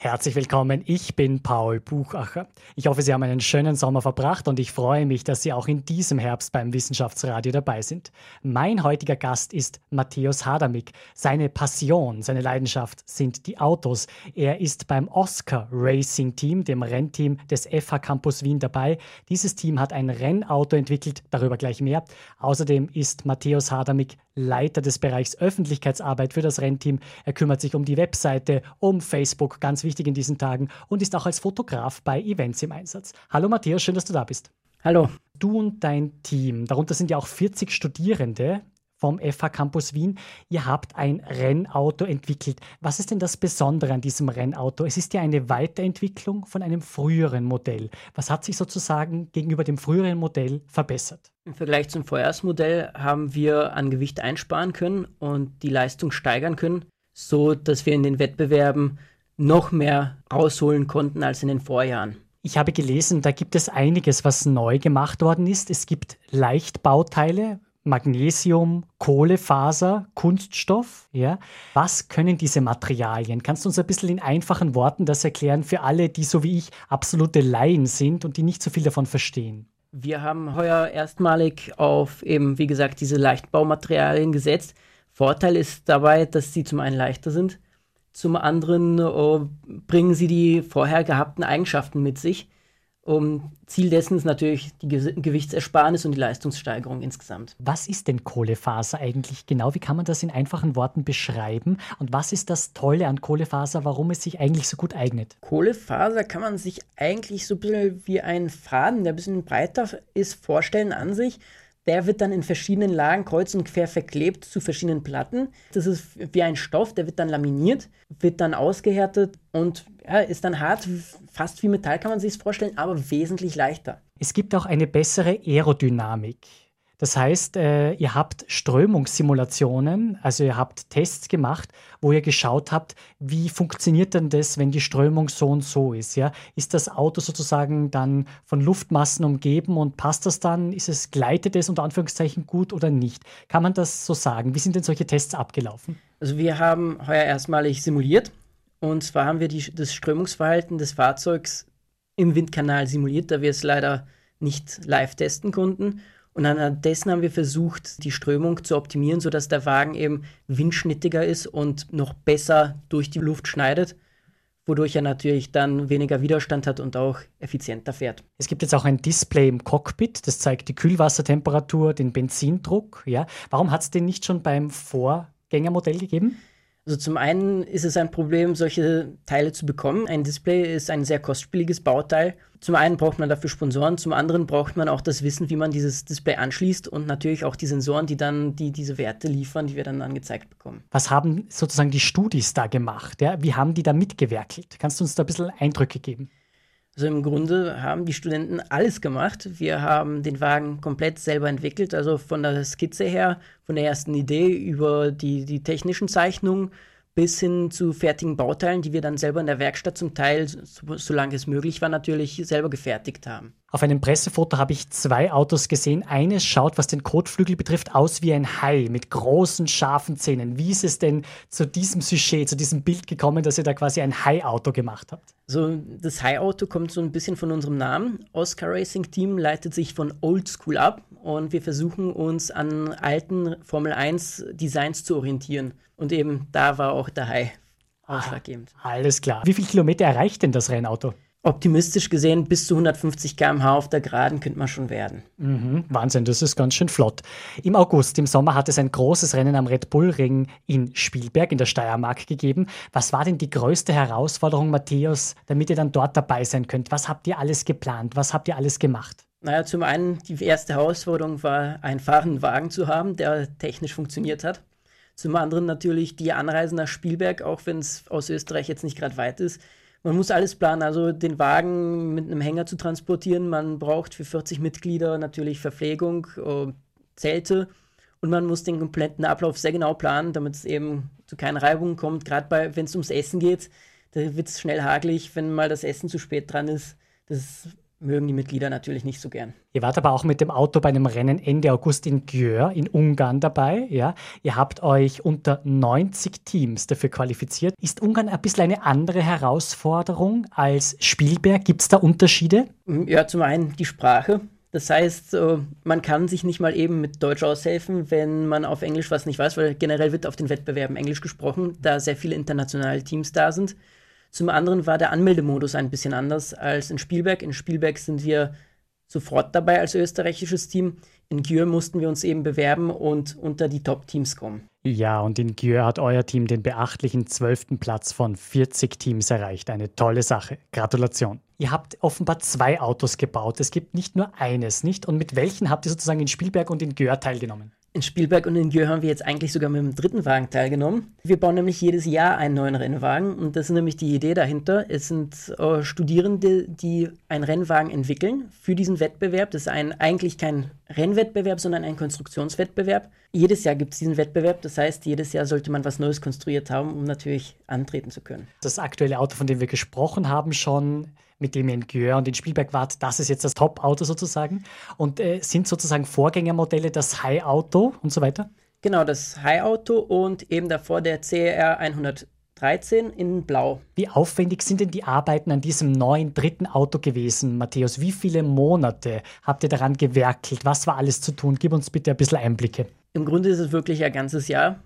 Herzlich willkommen, ich bin Paul Buchacher. Ich hoffe, Sie haben einen schönen Sommer verbracht und ich freue mich, dass Sie auch in diesem Herbst beim Wissenschaftsradio dabei sind. Mein heutiger Gast ist Matthäus Hadamik. Seine Passion, seine Leidenschaft sind die Autos. Er ist beim Oscar Racing Team, dem Rennteam des FH Campus Wien dabei. Dieses Team hat ein Rennauto entwickelt, darüber gleich mehr. Außerdem ist Matthäus Hadamik Leiter des Bereichs Öffentlichkeitsarbeit für das Rennteam. Er kümmert sich um die Webseite, um Facebook, ganz wichtig in diesen Tagen, und ist auch als Fotograf bei Events im Einsatz. Hallo Matthias, schön, dass du da bist. Hallo. Du und dein Team, darunter sind ja auch 40 Studierende, vom FH Campus Wien. Ihr habt ein Rennauto entwickelt. Was ist denn das Besondere an diesem Rennauto? Es ist ja eine Weiterentwicklung von einem früheren Modell. Was hat sich sozusagen gegenüber dem früheren Modell verbessert? Im Vergleich zum Vorjahresmodell haben wir an Gewicht einsparen können und die Leistung steigern können, so dass wir in den Wettbewerben noch mehr rausholen konnten als in den Vorjahren. Ich habe gelesen, da gibt es einiges, was neu gemacht worden ist. Es gibt Leichtbauteile, Magnesium, Kohlefaser, Kunststoff. Ja? Was können diese Materialien? Kannst du uns ein bisschen in einfachen Worten das erklären für alle, die so wie ich absolute Laien sind und die nicht so viel davon verstehen? Wir haben heuer erstmalig auf eben, wie gesagt, diese Leichtbaumaterialien gesetzt. Vorteil ist dabei, dass sie zum einen leichter sind, zum anderen oh, bringen sie die vorher gehabten Eigenschaften mit sich um, Ziel dessen ist natürlich die Ge Gewichtsersparnis und die Leistungssteigerung insgesamt. Was ist denn Kohlefaser eigentlich genau? Wie kann man das in einfachen Worten beschreiben? Und was ist das Tolle an Kohlefaser, warum es sich eigentlich so gut eignet? Kohlefaser kann man sich eigentlich so ein bisschen wie ein Faden, der ein bisschen breiter ist, vorstellen an sich. Der wird dann in verschiedenen Lagen kreuz und quer verklebt zu verschiedenen Platten. Das ist wie ein Stoff, der wird dann laminiert, wird dann ausgehärtet und ja, ist dann hart, fast wie Metall kann man sich es vorstellen, aber wesentlich leichter. Es gibt auch eine bessere Aerodynamik. Das heißt, äh, ihr habt Strömungssimulationen, also ihr habt Tests gemacht, wo ihr geschaut habt, wie funktioniert denn das, wenn die Strömung so und so ist. Ja? Ist das Auto sozusagen dann von Luftmassen umgeben und passt das dann? Ist es, gleitet es unter Anführungszeichen gut oder nicht? Kann man das so sagen? Wie sind denn solche Tests abgelaufen? Also wir haben heuer erstmalig simuliert. Und zwar haben wir die, das Strömungsverhalten des Fahrzeugs im Windkanal simuliert, da wir es leider nicht live testen konnten. Und anhand dessen haben wir versucht, die Strömung zu optimieren, sodass der Wagen eben windschnittiger ist und noch besser durch die Luft schneidet, wodurch er natürlich dann weniger Widerstand hat und auch effizienter fährt. Es gibt jetzt auch ein Display im Cockpit, das zeigt die Kühlwassertemperatur, den Benzindruck. Ja. Warum hat es den nicht schon beim Vorgängermodell gegeben? Also zum einen ist es ein Problem, solche Teile zu bekommen. Ein Display ist ein sehr kostspieliges Bauteil. Zum einen braucht man dafür Sponsoren, zum anderen braucht man auch das Wissen, wie man dieses Display anschließt und natürlich auch die Sensoren, die dann die, diese Werte liefern, die wir dann angezeigt bekommen. Was haben sozusagen die Studis da gemacht? Ja? Wie haben die da mitgewerkelt? Kannst du uns da ein bisschen Eindrücke geben? Also im Grunde haben die Studenten alles gemacht. Wir haben den Wagen komplett selber entwickelt, also von der Skizze her, von der ersten Idee über die, die technischen Zeichnungen bis hin zu fertigen Bauteilen, die wir dann selber in der Werkstatt zum Teil, so, solange es möglich war, natürlich selber gefertigt haben. Auf einem Pressefoto habe ich zwei Autos gesehen. Eines schaut, was den Kotflügel betrifft, aus wie ein Hai mit großen, scharfen Zähnen. Wie ist es denn zu diesem Sujet, zu diesem Bild gekommen, dass ihr da quasi ein Hai-Auto gemacht habt? So, das Hai-Auto kommt so ein bisschen von unserem Namen. Oscar Racing Team leitet sich von Old School ab und wir versuchen uns an alten Formel 1 Designs zu orientieren. Und eben da war auch der Hai ausschlaggebend. Ah, alles klar. Wie viele Kilometer erreicht denn das Rennauto? Optimistisch gesehen, bis zu 150 km/h auf der Geraden könnte man schon werden. Mhm, Wahnsinn, das ist ganz schön flott. Im August, im Sommer, hat es ein großes Rennen am Red Bull Ring in Spielberg in der Steiermark gegeben. Was war denn die größte Herausforderung, Matthäus, damit ihr dann dort dabei sein könnt? Was habt ihr alles geplant? Was habt ihr alles gemacht? Naja, zum einen, die erste Herausforderung war, einen fahrenden Wagen zu haben, der technisch funktioniert hat. Zum anderen natürlich die Anreise nach Spielberg, auch wenn es aus Österreich jetzt nicht gerade weit ist. Man muss alles planen, also den Wagen mit einem Hänger zu transportieren. Man braucht für 40 Mitglieder natürlich Verpflegung, äh, Zelte und man muss den kompletten Ablauf sehr genau planen, damit es eben zu keinen Reibungen kommt. Gerade wenn es ums Essen geht, Da wird es schnell hagelig, wenn mal das Essen zu spät dran ist. Das mögen die Mitglieder natürlich nicht so gern. Ihr wart aber auch mit dem Auto bei einem Rennen Ende August in Győr in Ungarn dabei. Ja? Ihr habt euch unter 90 Teams dafür qualifiziert. Ist Ungarn ein bisschen eine andere Herausforderung als Spielberg? Gibt es da Unterschiede? Ja, zum einen die Sprache. Das heißt, äh, man kann sich nicht mal eben mit Deutsch aushelfen, wenn man auf Englisch was nicht weiß, weil generell wird auf den Wettbewerben Englisch gesprochen, da sehr viele internationale Teams da sind. Zum anderen war der Anmeldemodus ein bisschen anders als in Spielberg. In Spielberg sind wir sofort dabei als österreichisches Team. In Györ mussten wir uns eben bewerben und unter die Top-Teams kommen. Ja, und in Györ hat euer Team den beachtlichen zwölften Platz von 40 Teams erreicht. Eine tolle Sache. Gratulation. Ihr habt offenbar zwei Autos gebaut. Es gibt nicht nur eines, nicht? Und mit welchen habt ihr sozusagen in Spielberg und in Györ teilgenommen? In Spielberg und in Györ haben wir jetzt eigentlich sogar mit dem dritten Wagen teilgenommen. Wir bauen nämlich jedes Jahr einen neuen Rennwagen und das ist nämlich die Idee dahinter. Es sind äh, Studierende, die einen Rennwagen entwickeln für diesen Wettbewerb. Das ist ein, eigentlich kein Rennwettbewerb, sondern ein Konstruktionswettbewerb. Jedes Jahr gibt es diesen Wettbewerb, das heißt, jedes Jahr sollte man was Neues konstruiert haben, um natürlich antreten zu können. Das aktuelle Auto, von dem wir gesprochen haben, schon mit dem Györ und in Spielberg wart, das ist jetzt das Top-Auto sozusagen. Und äh, sind sozusagen Vorgängermodelle das High-Auto und so weiter? Genau, das High-Auto und eben davor der CR 113 in Blau. Wie aufwendig sind denn die Arbeiten an diesem neuen dritten Auto gewesen, Matthäus? Wie viele Monate habt ihr daran gewerkelt? Was war alles zu tun? Gib uns bitte ein bisschen Einblicke. Im Grunde ist es wirklich ein ganzes Jahr.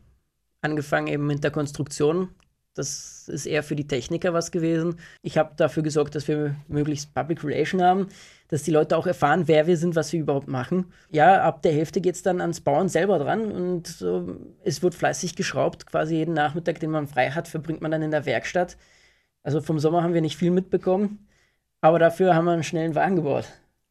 Angefangen eben mit der Konstruktion, das ist eher für die Techniker was gewesen. Ich habe dafür gesorgt, dass wir möglichst Public Relation haben, dass die Leute auch erfahren, wer wir sind, was wir überhaupt machen. Ja, ab der Hälfte geht es dann ans Bauen selber dran und äh, es wird fleißig geschraubt. Quasi jeden Nachmittag, den man frei hat, verbringt man dann in der Werkstatt. Also vom Sommer haben wir nicht viel mitbekommen, aber dafür haben wir einen schnellen Wagen gebaut.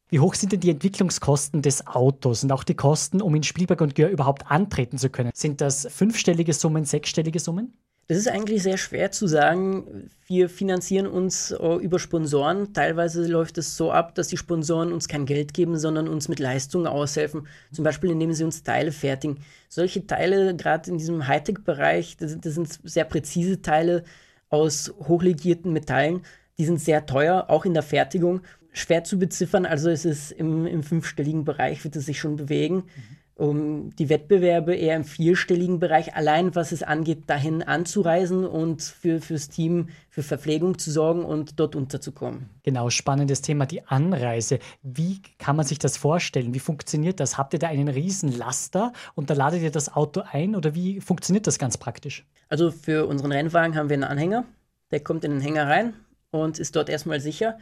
Wie hoch sind denn die Entwicklungskosten des Autos und auch die Kosten, um in Spielberg und Gör überhaupt antreten zu können? Sind das fünfstellige Summen, sechsstellige Summen? Das ist eigentlich sehr schwer zu sagen. Wir finanzieren uns uh, über Sponsoren. Teilweise läuft es so ab, dass die Sponsoren uns kein Geld geben, sondern uns mit Leistungen aushelfen. Zum Beispiel, indem sie uns Teile fertigen. Solche Teile, gerade in diesem Hightech-Bereich, das, das, sind sehr präzise Teile aus hochlegierten Metallen. Die sind sehr teuer, auch in der Fertigung. Schwer zu beziffern, also es ist im, im fünfstelligen Bereich, wird es sich schon bewegen. Mhm um die Wettbewerbe eher im vierstelligen Bereich, allein was es angeht, dahin anzureisen und für, fürs Team für Verpflegung zu sorgen und dort unterzukommen. Genau, spannendes Thema, die Anreise. Wie kann man sich das vorstellen? Wie funktioniert das? Habt ihr da einen riesen Laster und da ladet ihr das Auto ein oder wie funktioniert das ganz praktisch? Also für unseren Rennwagen haben wir einen Anhänger, der kommt in den Hänger rein und ist dort erstmal sicher.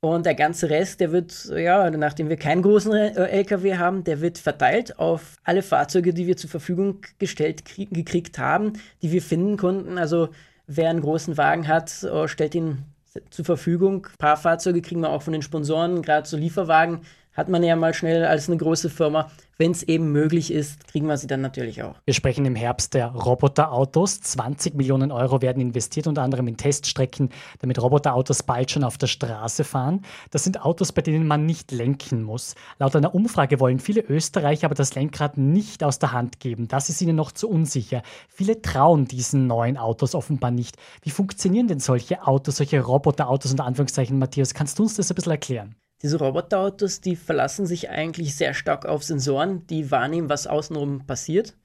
Und der ganze Rest, der wird, ja, nachdem wir keinen großen äh, LKW haben, der wird verteilt auf alle Fahrzeuge, die wir zur Verfügung gestellt gekriegt haben, die wir finden konnten. Also wer einen großen Wagen hat, äh, stellt ihn zur Verfügung. Ein paar Fahrzeuge kriegen wir auch von den Sponsoren, gerade so Lieferwagen hat man ja mal schnell als eine große Firma. Wenn es eben möglich ist, kriegen wir sie dann natürlich auch. Wir sprechen im Herbst der Roboterautos. 20 Millionen Euro werden investiert, unter anderem in Teststrecken, damit Roboterautos bald schon auf der Straße fahren. Das sind Autos, bei denen man nicht lenken muss. Laut einer Umfrage wollen viele Österreicher aber das Lenkrad nicht aus der Hand geben. Das ist ihnen noch zu unsicher. Viele trauen diesen neuen Autos offenbar nicht. Wie funktionieren denn solche Autos, solche Roboterautos unter Anführungszeichen, Matthias? Kannst du uns das ein bisschen erklären? Diese Roboterautos, die verlassen sich eigentlich sehr stark auf Sensoren, die wahrnehmen, was außenrum passiert.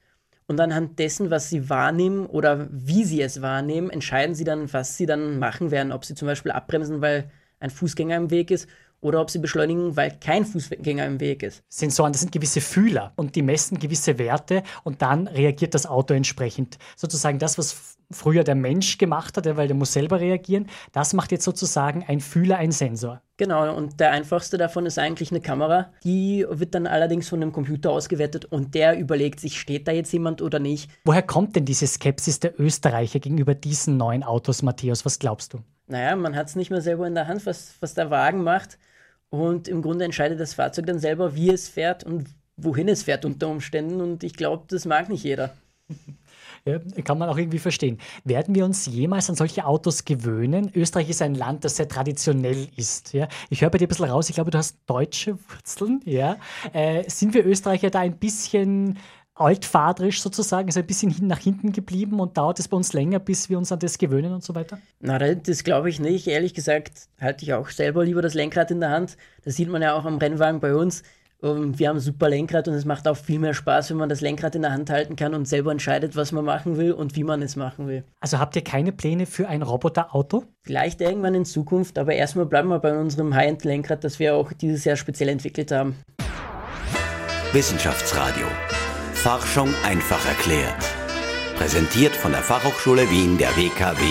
Und anhand dessen, was sie wahrnehmen oder wie sie es wahrnehmen, entscheiden sie dann, was sie dann machen werden. Ob sie zum Beispiel abbremsen, weil ein Fußgänger im Weg ist oder ob sie beschleunigen, weil kein Fußgänger im Weg ist. Sensoren, das sind gewisse Fühler und die messen gewisse Werte und dann reagiert das Auto entsprechend. Sozusagen das, was früher der Mensch gemacht hat, weil der muss selber reagieren, das macht jetzt sozusagen ein Fühler, ein Sensor. Genau, und der einfachste davon ist eigentlich eine Kamera. Die wird dann allerdings von einem Computer ausgewertet und der überlegt sich, steht da jetzt jemand oder nicht. Woher kommt denn diese Skepsis der Österreicher gegenüber diesen neuen Autos, Matthäus? Was glaubst du? Naja, man hat es nicht mehr selber in der Hand, was, was der Wagen macht. Und im Grunde entscheidet das Fahrzeug dann selber, wie es fährt und wohin es fährt unter Umständen. Und ich glaube, das mag nicht jeder. Ja, kann man auch irgendwie verstehen. Werden wir uns jemals an solche Autos gewöhnen? Österreich ist ein Land, das sehr traditionell ist. Ja? Ich höre bei dir ein bisschen raus, ich glaube, du hast deutsche Wurzeln. Ja? Äh, sind wir Österreicher da ein bisschen altfadrisch sozusagen, ist ein bisschen nach hinten geblieben und dauert es bei uns länger, bis wir uns an das gewöhnen und so weiter? Na, das glaube ich nicht. Ehrlich gesagt halte ich auch selber lieber das Lenkrad in der Hand. Das sieht man ja auch am Rennwagen bei uns. Ähm, wir haben ein super Lenkrad und es macht auch viel mehr Spaß, wenn man das Lenkrad in der Hand halten kann und selber entscheidet, was man machen will und wie man es machen will. Also habt ihr keine Pläne für ein Roboterauto? Vielleicht irgendwann in Zukunft, aber erstmal bleiben wir bei unserem High-End-Lenkrad, das wir auch dieses Jahr speziell entwickelt haben. Wissenschaftsradio. Forschung einfach erklärt. Präsentiert von der Fachhochschule Wien der WKW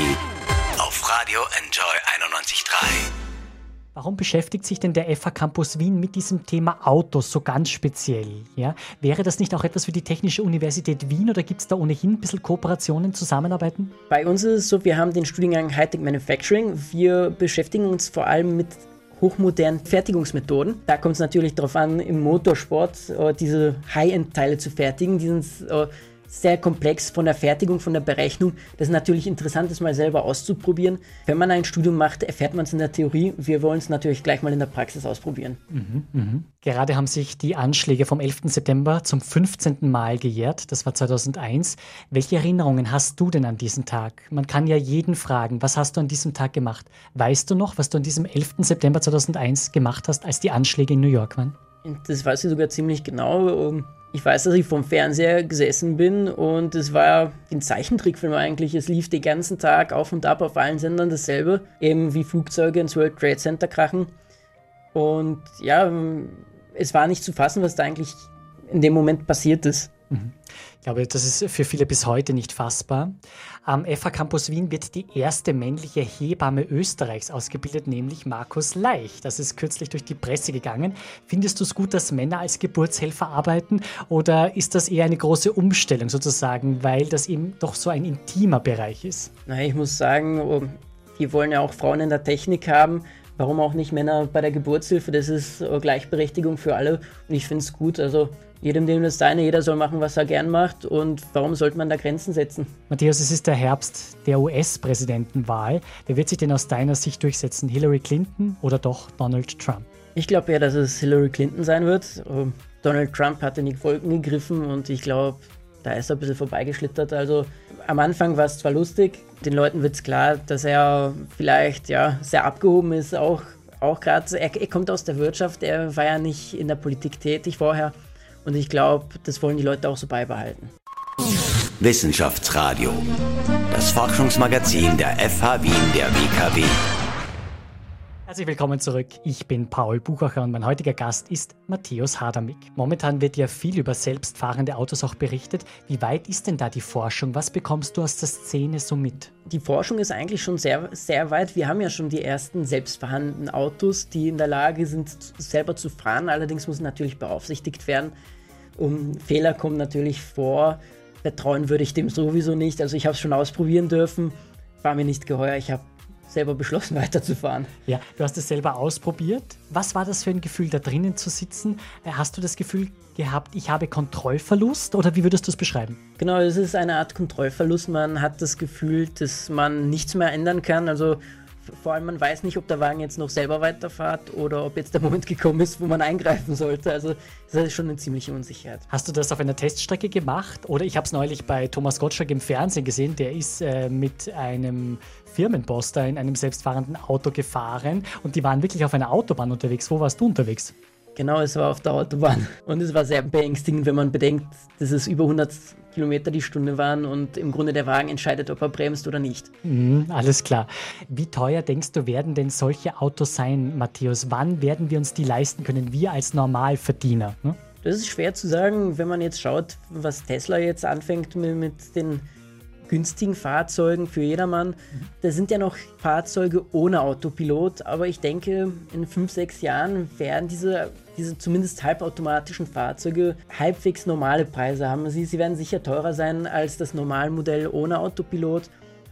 auf Radio Enjoy 91.3. Warum beschäftigt sich denn der FH Campus Wien mit diesem Thema Autos so ganz speziell? Ja? Wäre das nicht auch etwas für die Technische Universität Wien oder gibt es da ohnehin ein bisschen Kooperationen, Zusammenarbeiten? Bei uns ist es so, wir haben den Studiengang Hightech Manufacturing. Wir beschäftigen uns vor allem mit hochmodernen Fertigungsmethoden. Da kommt es natürlich darauf an, im Motorsport äh, diese High-End-Teile zu fertigen. Die sind äh, sehr komplex von der Fertigung, von der Berechnung. Das ist natürlich interessant, das mal selber auszuprobieren. Wenn man ein Studium macht, erfährt man es in der Theorie. Wir wollen es natürlich gleich mal in der Praxis ausprobieren. Mhm, mh. Gerade haben sich die Anschläge vom 11. September zum 15. Mal gejährt. Das war 2001. Welche Erinnerungen hast du denn an diesen Tag? Man kann ja jeden fragen, was hast du an diesem Tag gemacht? Weißt du noch, was du an diesem 11. September 2001 gemacht hast, als die Anschläge in New York waren? Das weiß ich sogar ziemlich genau. Ich weiß, dass ich vom Fernseher gesessen bin und es war ein Zeichentrickfilm eigentlich. Es lief den ganzen Tag auf und ab auf allen Sendern dasselbe, eben wie Flugzeuge ins World Trade Center krachen. Und ja, es war nicht zu fassen, was da eigentlich in dem Moment passiert ist. Mhm. Ich glaube, das ist für viele bis heute nicht fassbar. Am FH Campus Wien wird die erste männliche Hebamme Österreichs ausgebildet, nämlich Markus Leich. Das ist kürzlich durch die Presse gegangen. Findest du es gut, dass Männer als Geburtshelfer arbeiten oder ist das eher eine große Umstellung sozusagen, weil das eben doch so ein intimer Bereich ist? Na, ich muss sagen, oh, wir wollen ja auch Frauen in der Technik haben. Warum auch nicht Männer bei der Geburtshilfe? Das ist äh, Gleichberechtigung für alle und ich finde es gut. Also jedem dem das seine, jeder soll machen, was er gern macht und warum sollte man da Grenzen setzen? Matthäus, es ist der Herbst der US-Präsidentenwahl. Wer wird sich denn aus deiner Sicht durchsetzen? Hillary Clinton oder doch Donald Trump? Ich glaube ja, dass es Hillary Clinton sein wird. Ähm, Donald Trump hat in die Wolken gegriffen und ich glaube, da ist er ein bisschen vorbeigeschlittert. Also am Anfang war es zwar lustig, den Leuten wird es klar, dass er vielleicht ja sehr abgehoben ist, auch, auch gerade, er, er kommt aus der Wirtschaft, er war ja nicht in der Politik tätig vorher. Und ich glaube, das wollen die Leute auch so beibehalten. Wissenschaftsradio, das Forschungsmagazin der FH Wien der WKW. Herzlich willkommen zurück. Ich bin Paul Buchacher und mein heutiger Gast ist Matthäus Hadamik. Momentan wird ja viel über selbstfahrende Autos auch berichtet. Wie weit ist denn da die Forschung? Was bekommst du aus der Szene so mit? Die Forschung ist eigentlich schon sehr, sehr weit. Wir haben ja schon die ersten selbstfahrenden Autos, die in der Lage sind, selber zu fahren. Allerdings muss natürlich beaufsichtigt werden. Um, Fehler kommen natürlich vor. Vertrauen würde ich dem sowieso nicht. Also ich habe es schon ausprobieren dürfen. War mir nicht geheuer. Ich habe selber beschlossen, weiterzufahren. Ja, du hast es selber ausprobiert. Was war das für ein Gefühl, da drinnen zu sitzen? Äh, hast du das Gefühl gehabt, ich habe Kontrollverlust oder wie würdest du es beschreiben? Genau, es ist eine Art Kontrollverlust. Man hat das Gefühl, dass man nichts mehr ändern kann. Also vor allem man weiß nicht, ob der Wagen jetzt noch selber weiterfährt oder ob jetzt der Moment gekommen ist, wo man eingreifen sollte. Also das ist schon eine ziemliche Unsicherheit. Hast du das auf einer Teststrecke gemacht? Oder ich habe es neulich bei Thomas Gottschalk im Fernsehen gesehen. Der ist äh, mit einem Firmenboss da in einem selbstfahrenden Auto gefahren und die waren wirklich auf einer Autobahn unterwegs. Wo warst du unterwegs? Genau, es war auf der Autobahn. Und es war sehr beängstigend, wenn man bedenkt, dass es über 100 Kilometer die Stunde waren und im Grunde der Wagen entscheidet, ob er bremst oder nicht. Mhm, alles klar. Wie teuer denkst du, werden denn solche Autos sein, Matthäus? Wann werden wir uns die leisten können, wir als Normalverdiener? Ne? Das ist schwer zu sagen, wenn man jetzt schaut, was Tesla jetzt anfängt mit, mit den günstigen Fahrzeugen für jedermann. Da sind ja noch Fahrzeuge ohne Autopilot, aber ich denke, in fünf, sechs Jahren werden diese, diese zumindest halbautomatischen Fahrzeuge halbwegs normale Preise haben. Sie, sie werden sicher teurer sein als das Normalmodell ohne Autopilot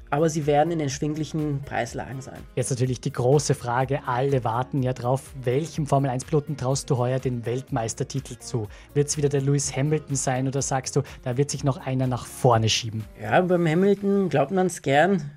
aber sie werden in erschwinglichen Preislagen sein. Jetzt natürlich die große Frage, alle warten ja drauf, welchem Formel-1-Piloten traust du heuer den Weltmeistertitel zu? Wird es wieder der Lewis Hamilton sein oder sagst du, da wird sich noch einer nach vorne schieben? Ja, beim Hamilton glaubt man es gern.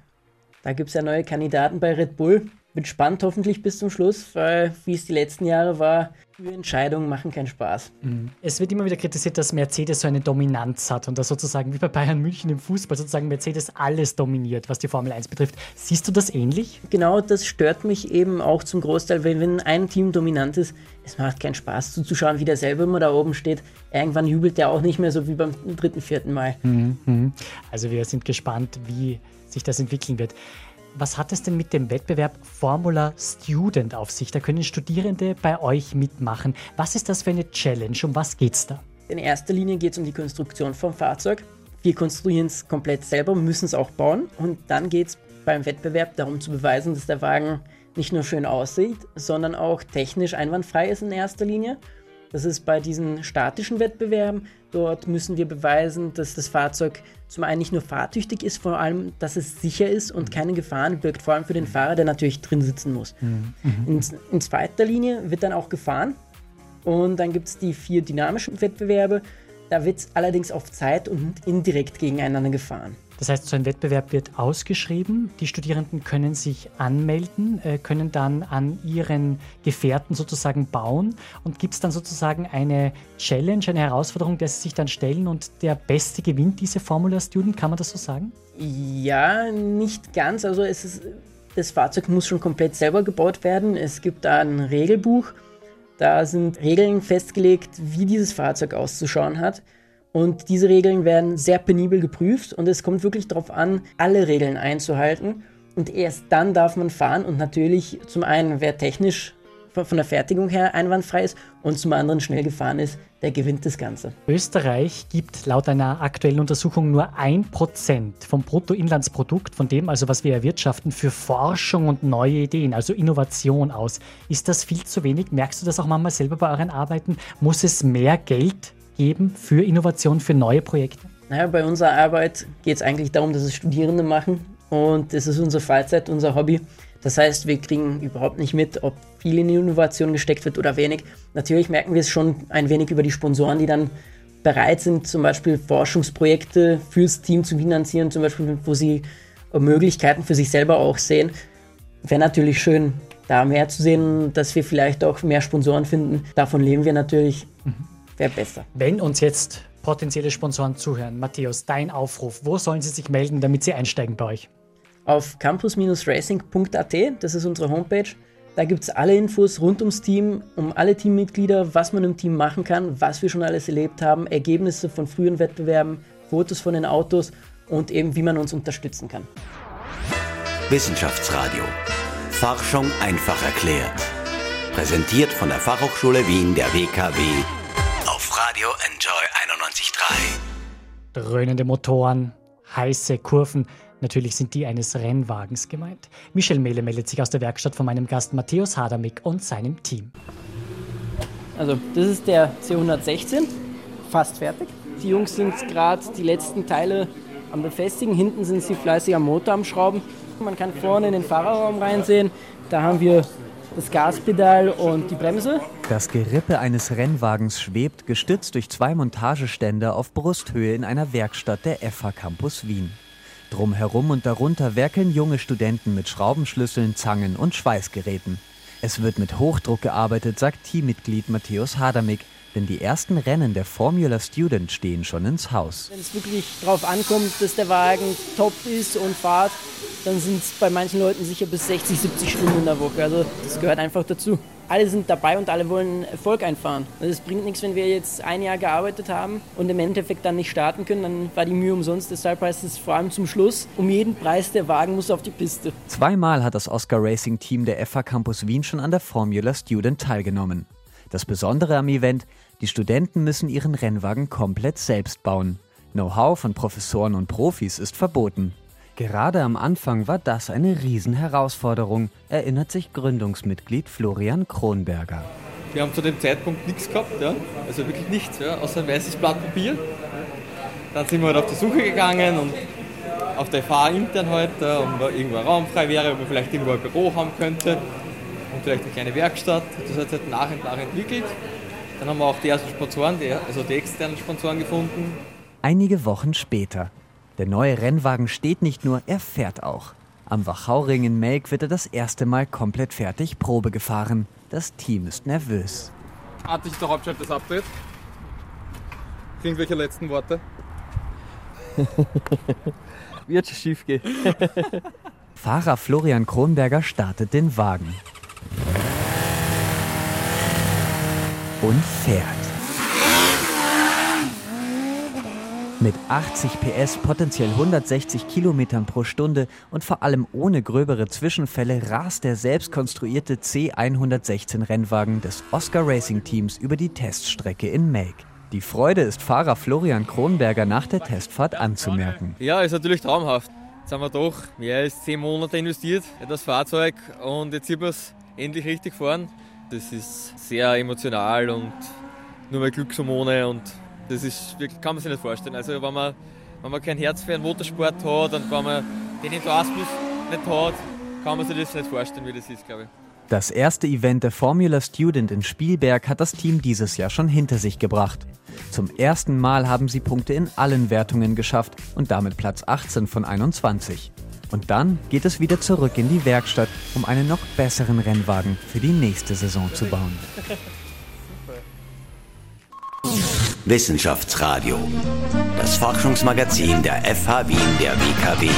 Da gibt es ja neue Kandidaten bei Red Bull. Wird spannend hoffentlich bis zum Schluss, weil wie es die letzten Jahre war, Entscheidungen machen keinen Spaß. Mhm. Es wird immer wieder kritisiert, dass Mercedes so eine Dominanz hat und dass sozusagen wie bei Bayern München im Fußball sozusagen Mercedes alles dominiert, was die Formel 1 betrifft. Siehst du das ähnlich? Genau, das stört mich eben auch zum Großteil, weil wenn ein Team dominant ist, es macht keinen Spaß zuzuschauen, wie der selber immer da oben steht. Irgendwann jubelt der auch nicht mehr so wie beim dritten, vierten Mal. Mhm. Also wir sind gespannt, wie sich das entwickeln wird. Was hat es denn mit dem Wettbewerb Formula Student auf sich? Da können Studierende bei euch mitmachen. Was ist das für eine Challenge? Um was geht's da? In erster Linie geht es um die Konstruktion vom Fahrzeug. Wir konstruieren es komplett selber, müssen es auch bauen. Und dann geht es beim Wettbewerb darum zu beweisen, dass der Wagen nicht nur schön aussieht, sondern auch technisch einwandfrei ist in erster Linie. Das ist bei diesen statischen Wettbewerben. Dort müssen wir beweisen, dass das Fahrzeug zum einen nicht nur fahrtüchtig ist, vor allem, dass es sicher ist und keine Gefahren birgt, vor allem für den Fahrer, der natürlich drin sitzen muss. Mhm. In, in zweiter Linie wird dann auch gefahren und dann gibt es die vier dynamischen Wettbewerbe. Da wird es allerdings auf Zeit und indirekt gegeneinander gefahren. Das heißt, so ein Wettbewerb wird ausgeschrieben. Die Studierenden können sich anmelden, äh, können dann an ihren Gefährten sozusagen bauen. Und gibt es dann sozusagen eine Challenge, eine Herausforderung, der sie sich dann stellen und der Beste gewinnt diese Formula Student? Kann man das so sagen? Ja, nicht ganz. Also es ist, das Fahrzeug muss schon komplett selber gebaut werden. Es gibt da ein Regelbuch. Da sind Regeln festgelegt, wie dieses Fahrzeug auszuschauen hat. Und diese Regeln werden sehr penibel geprüft und es kommt wirklich darauf an, alle Regeln einzuhalten. Und erst dann darf man fahren und natürlich zum einen, wer technisch von der Fertigung her einwandfrei ist und zum anderen schnell gefahren ist, der gewinnt das Ganze. Österreich gibt laut einer aktuellen Untersuchung nur ein Prozent vom Bruttoinlandsprodukt, von dem also, was wir erwirtschaften, für Forschung und neue Ideen, also Innovation aus. Ist das viel zu wenig? Merkst du das auch manchmal selber bei euren Arbeiten? Muss es mehr Geld geben für Innovation, für neue Projekte? Naja, bei unserer Arbeit geht es eigentlich darum, dass es Studierende machen und das ist unsere Freizeit, unser Hobby. Das heißt, wir kriegen überhaupt nicht mit, ob viel in die Innovation gesteckt wird oder wenig. Natürlich merken wir es schon ein wenig über die Sponsoren, die dann bereit sind, zum Beispiel Forschungsprojekte fürs Team zu finanzieren, zum Beispiel, wo sie Möglichkeiten für sich selber auch sehen. Wäre natürlich schön, da mehr zu sehen, dass wir vielleicht auch mehr Sponsoren finden. Davon leben wir natürlich. Mhm wäre besser. Wenn uns jetzt potenzielle Sponsoren zuhören, Matthäus, dein Aufruf, wo sollen sie sich melden, damit sie einsteigen bei euch? Auf campus-racing.at, das ist unsere Homepage. Da gibt es alle Infos rund ums Team, um alle Teammitglieder, was man im Team machen kann, was wir schon alles erlebt haben, Ergebnisse von frühen Wettbewerben, Fotos von den Autos und eben wie man uns unterstützen kann. Wissenschaftsradio. Forschung einfach erklärt. Präsentiert von der Fachhochschule Wien der WKW Radio Enjoy 91.3. Dröhnende Motoren, heiße Kurven, natürlich sind die eines Rennwagens gemeint. Michel Mehle meldet sich aus der Werkstatt von meinem Gast Matthäus Hadamik und seinem Team. Also, das ist der C116, fast fertig. Die Jungs sind gerade die letzten Teile am Befestigen. Hinten sind sie fleißig am Motor am Schrauben. Man kann vorne in den Fahrerraum reinsehen. Da haben wir das Gaspedal und die Bremse. Das Gerippe eines Rennwagens schwebt, gestützt durch zwei Montageständer auf Brusthöhe in einer Werkstatt der FH Campus Wien. Drumherum und darunter werkeln junge Studenten mit Schraubenschlüsseln, Zangen und Schweißgeräten. Es wird mit Hochdruck gearbeitet, sagt Teammitglied Matthäus Hadamik, denn die ersten Rennen der Formula Student stehen schon ins Haus. Wenn es wirklich darauf ankommt, dass der Wagen top ist und fahrt, dann sind es bei manchen Leuten sicher bis 60, 70 Stunden in der Woche. Also das gehört einfach dazu. Alle sind dabei und alle wollen Erfolg einfahren. Also es bringt nichts, wenn wir jetzt ein Jahr gearbeitet haben und im Endeffekt dann nicht starten können, dann war die Mühe umsonst. Deshalb heißt es vor allem zum Schluss, um jeden Preis der Wagen muss auf die Piste. Zweimal hat das Oscar Racing Team der FH Campus Wien schon an der Formula Student teilgenommen. Das Besondere am Event, die Studenten müssen ihren Rennwagen komplett selbst bauen. Know-how von Professoren und Profis ist verboten. Gerade am Anfang war das eine Riesenherausforderung, erinnert sich Gründungsmitglied Florian Kronberger. Wir haben zu dem Zeitpunkt nichts gehabt, ja? also wirklich nichts, ja? außer ein weißes Blatt Papier. Dann sind wir halt auf die Suche gegangen und auf der FH intern halt, um da irgendwo Raum frei wäre, wo man vielleicht irgendwo ein Büro haben könnte und vielleicht eine kleine Werkstatt. Das hat sich halt nach und nach entwickelt. Dann haben wir auch die ersten Sponsoren, die, also die externen Sponsoren gefunden. Einige Wochen später der neue Rennwagen steht nicht nur, er fährt auch. Am Wachauring in Melk wird er das erste Mal komplett fertig Probe gefahren. Das Team ist nervös. Artig der Hauptstadt das abdreht. Irgendwelche letzten Worte? Wird schon schief gehen. Fahrer Florian Kronberger startet den Wagen. Und fährt. Mit 80 PS, potenziell 160 Kilometern pro Stunde und vor allem ohne gröbere Zwischenfälle rast der selbstkonstruierte C116 Rennwagen des Oscar Racing Teams über die Teststrecke in Melk. Die Freude ist Fahrer Florian Kronberger nach der Testfahrt anzumerken. Ja, ist natürlich traumhaft. Jetzt haben wir doch mehr als zehn Monate investiert in das Fahrzeug und jetzt sieht man es endlich richtig fahren. Das ist sehr emotional und nur mehr Glückshormone und das ist kann man sich nicht vorstellen. Also wenn man, wenn man kein Herz für einen Motorsport hat und wenn man den Enthusiasmus nicht hat, kann man sich das nicht vorstellen, wie das ist, glaube ich. Das erste Event der Formula Student in Spielberg hat das Team dieses Jahr schon hinter sich gebracht. Zum ersten Mal haben sie Punkte in allen Wertungen geschafft und damit Platz 18 von 21. Und dann geht es wieder zurück in die Werkstatt, um einen noch besseren Rennwagen für die nächste Saison zu bauen. Wissenschaftsradio. Das Forschungsmagazin der FH Wien der WKW.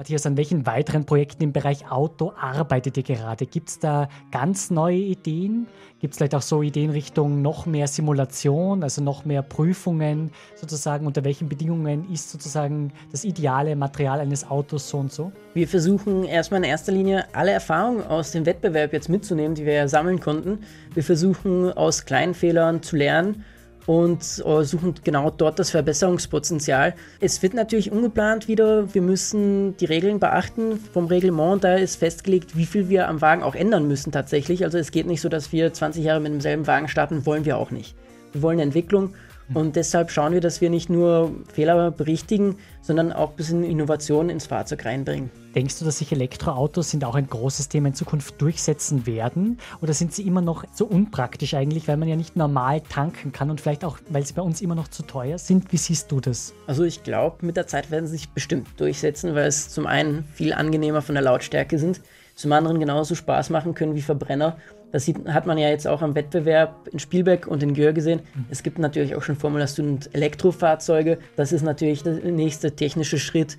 Matthias, an welchen weiteren Projekten im Bereich Auto arbeitet ihr gerade? Gibt es da ganz neue Ideen? Gibt es vielleicht auch so Ideen Richtung noch mehr Simulation, also noch mehr Prüfungen sozusagen? Unter welchen Bedingungen ist sozusagen das ideale Material eines Autos so und so? Wir versuchen erstmal in erster Linie alle Erfahrungen aus dem Wettbewerb jetzt mitzunehmen, die wir ja sammeln konnten. Wir versuchen aus kleinen Fehlern zu lernen und äh, suchen genau dort das Verbesserungspotenzial. Es wird natürlich ungeplant wieder, wir müssen die Regeln beachten vom Reglement, da ist festgelegt, wie viel wir am Wagen auch ändern müssen tatsächlich. Also es geht nicht so, dass wir 20 Jahre mit demselben Wagen starten, wollen wir auch nicht. Wir wollen Entwicklung und deshalb schauen wir, dass wir nicht nur Fehler berichtigen, sondern auch ein bisschen Innovation ins Fahrzeug reinbringen. Denkst du, dass sich Elektroautos sind auch ein großes Thema in Zukunft durchsetzen werden? Oder sind sie immer noch so unpraktisch eigentlich, weil man ja nicht normal tanken kann und vielleicht auch, weil sie bei uns immer noch zu teuer sind? Wie siehst du das? Also ich glaube, mit der Zeit werden sie sich bestimmt durchsetzen, weil es zum einen viel angenehmer von der Lautstärke sind, zum anderen genauso Spaß machen können wie Verbrenner das sieht, hat man ja jetzt auch am Wettbewerb in Spielberg und in Gör gesehen. Mhm. Es gibt natürlich auch schon Formula Student Elektrofahrzeuge. Das ist natürlich der nächste technische Schritt.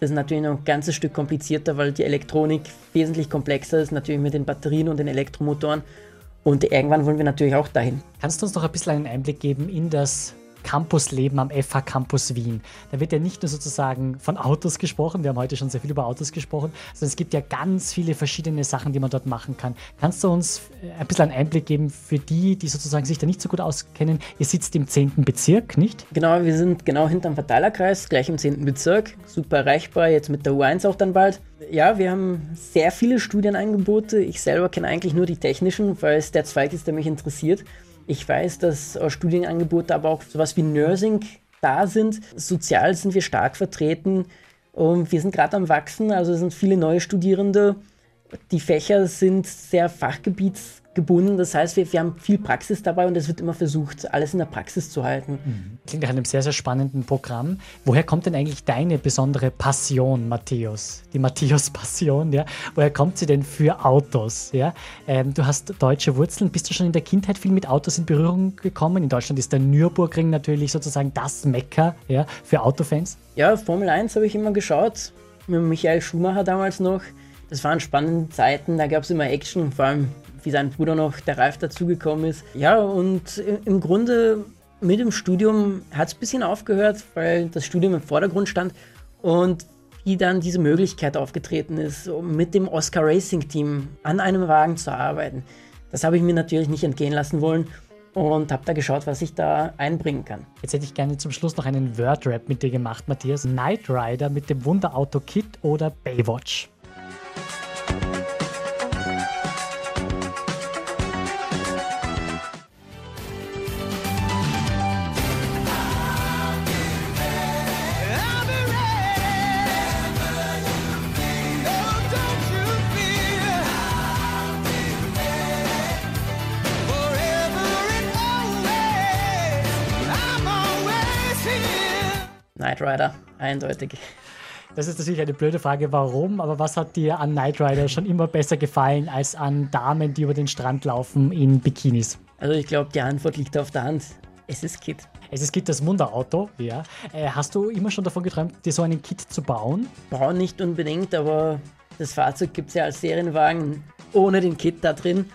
Das ist natürlich noch ein ganzes Stück komplizierter, weil die Elektronik wesentlich komplexer ist, natürlich mit den Batterien und den Elektromotoren. Und irgendwann wollen wir natürlich auch dahin. Kannst du uns noch ein bisschen einen Einblick geben in das Campusleben am FH Campus Wien. Da wird ja nicht nur sozusagen von Autos gesprochen, wir haben heute schon sehr viel über Autos gesprochen, sondern es gibt ja ganz viele verschiedene Sachen, die man dort machen kann. Kannst du uns äh, ein bisschen einen Einblick geben für die, die sozusagen sich da nicht so gut auskennen? Ihr sitzt im 10. Bezirk, nicht? Genau, wir sind genau hinterm Verteilerkreis, gleich im 10. Bezirk. Super erreichbar, jetzt mit der U1 auch dann bald. Ja, wir haben sehr viele Studienangebote. Ich selber kenne eigentlich nur die technischen, weil es der Zweig ist, der mich interessiert. Ich weiß, dass äh, Studienangebote, aber auch sowas wie Nursing da sind. Sozial sind wir stark vertreten und wir sind gerade am Wachsen, also es sind viele neue Studierende. Die Fächer sind sehr fachgebiets gebunden. Das heißt, wir, wir haben viel Praxis dabei und es wird immer versucht, alles in der Praxis zu halten. Mhm. Klingt nach einem sehr, sehr spannenden Programm. Woher kommt denn eigentlich deine besondere Passion, Matthäus? Die Matthäus-Passion, ja? Woher kommt sie denn für Autos? Ja? Ähm, du hast deutsche Wurzeln. Bist du schon in der Kindheit viel mit Autos in Berührung gekommen? In Deutschland ist der Nürburgring natürlich sozusagen das Mekka ja, für Autofans. Ja, Formel 1 habe ich immer geschaut. Mit Michael Schumacher damals noch. Das waren spannende Zeiten, da gab es immer Action, vor allem wie sein Bruder noch, der Ralf, dazugekommen ist. Ja, und im Grunde mit dem Studium hat es ein bisschen aufgehört, weil das Studium im Vordergrund stand und wie dann diese Möglichkeit aufgetreten ist, mit dem Oscar Racing Team an einem Wagen zu arbeiten. Das habe ich mir natürlich nicht entgehen lassen wollen und habe da geschaut, was ich da einbringen kann. Jetzt hätte ich gerne zum Schluss noch einen Word-Rap mit dir gemacht, Matthias. Knight Rider mit dem Wunderauto Kit oder Baywatch? Knight Rider, eindeutig. Das ist natürlich eine blöde Frage, warum, aber was hat dir an Knight Rider schon immer besser gefallen als an Damen, die über den Strand laufen in Bikinis? Also ich glaube, die Antwort liegt auf der Hand. Es ist Kit. Es ist Kit das Wunderauto, ja. Äh, hast du immer schon davon geträumt, dir so einen Kit zu bauen? Bauen nicht unbedingt, aber das Fahrzeug gibt es ja als Serienwagen ohne den Kit da drin.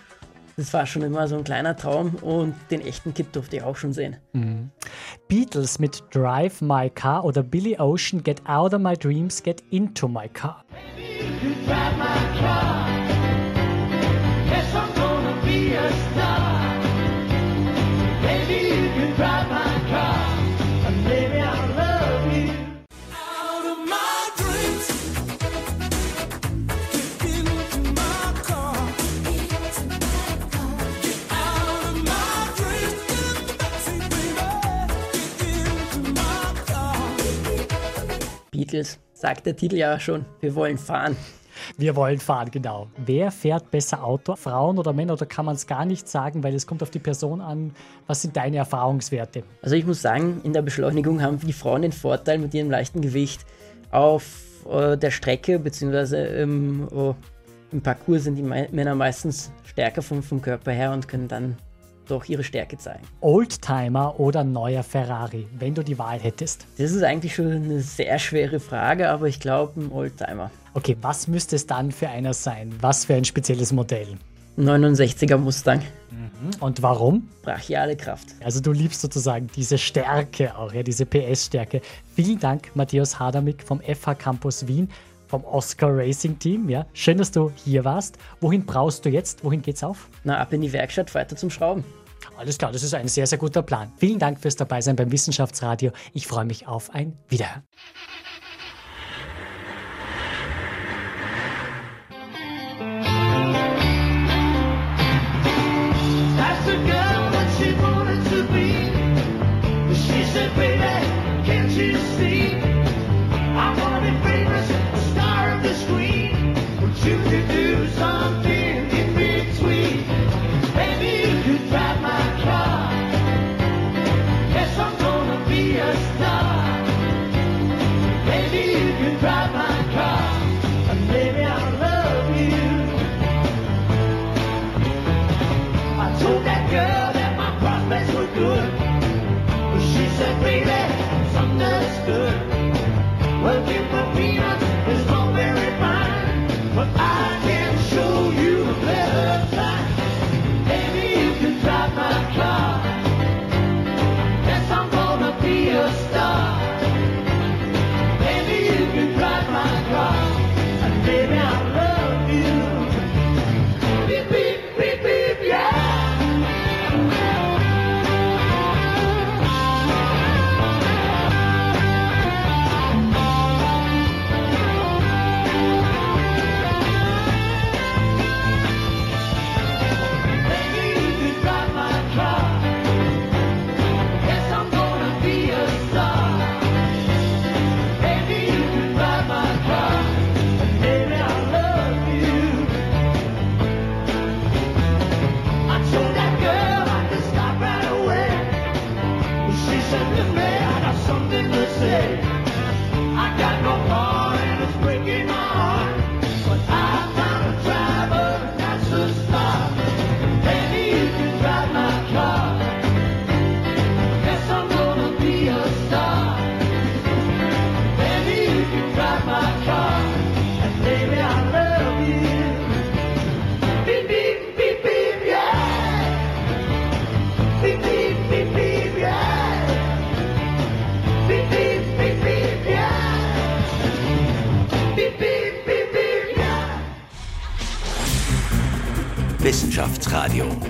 Das war schon immer so ein kleiner Traum und den echten Kit durfte ich auch schon sehen. Mhm. Beatles mit Drive My Car oder Billy Ocean Get Out of My Dreams, Get Into My Car. Baby, Beatles, sagt der Titel ja schon. Wir wollen fahren. Wir wollen fahren, genau. Wer fährt besser Auto? Frauen oder Männer? Oder kann man es gar nicht sagen, weil es kommt auf die Person an. Was sind deine Erfahrungswerte? Also ich muss sagen, in der Beschleunigung haben die Frauen den Vorteil mit ihrem leichten Gewicht. Auf äh, der Strecke bzw. Ähm, oh, im Parcours sind die Männer meistens stärker vom, vom Körper her und können dann doch ihre Stärke zeigen. Oldtimer oder neuer Ferrari, wenn du die Wahl hättest? Das ist eigentlich schon eine sehr schwere Frage, aber ich glaube ein Oldtimer. Okay, was müsste es dann für einer sein? Was für ein spezielles Modell? 69er Mustang. Mhm. Und warum? Brachiale Kraft. Also du liebst sozusagen diese Stärke auch, ja, diese PS-Stärke. Vielen Dank, Matthias Hadamik vom FH Campus Wien vom Oscar Racing Team. Ja, schön, dass du hier warst. Wohin brauchst du jetzt? Wohin geht's auf? Na, ab in die Werkstatt, weiter zum Schrauben. Alles klar, das ist ein sehr, sehr guter Plan. Vielen Dank fürs Dabeisein beim Wissenschaftsradio. Ich freue mich auf ein Wiederhören.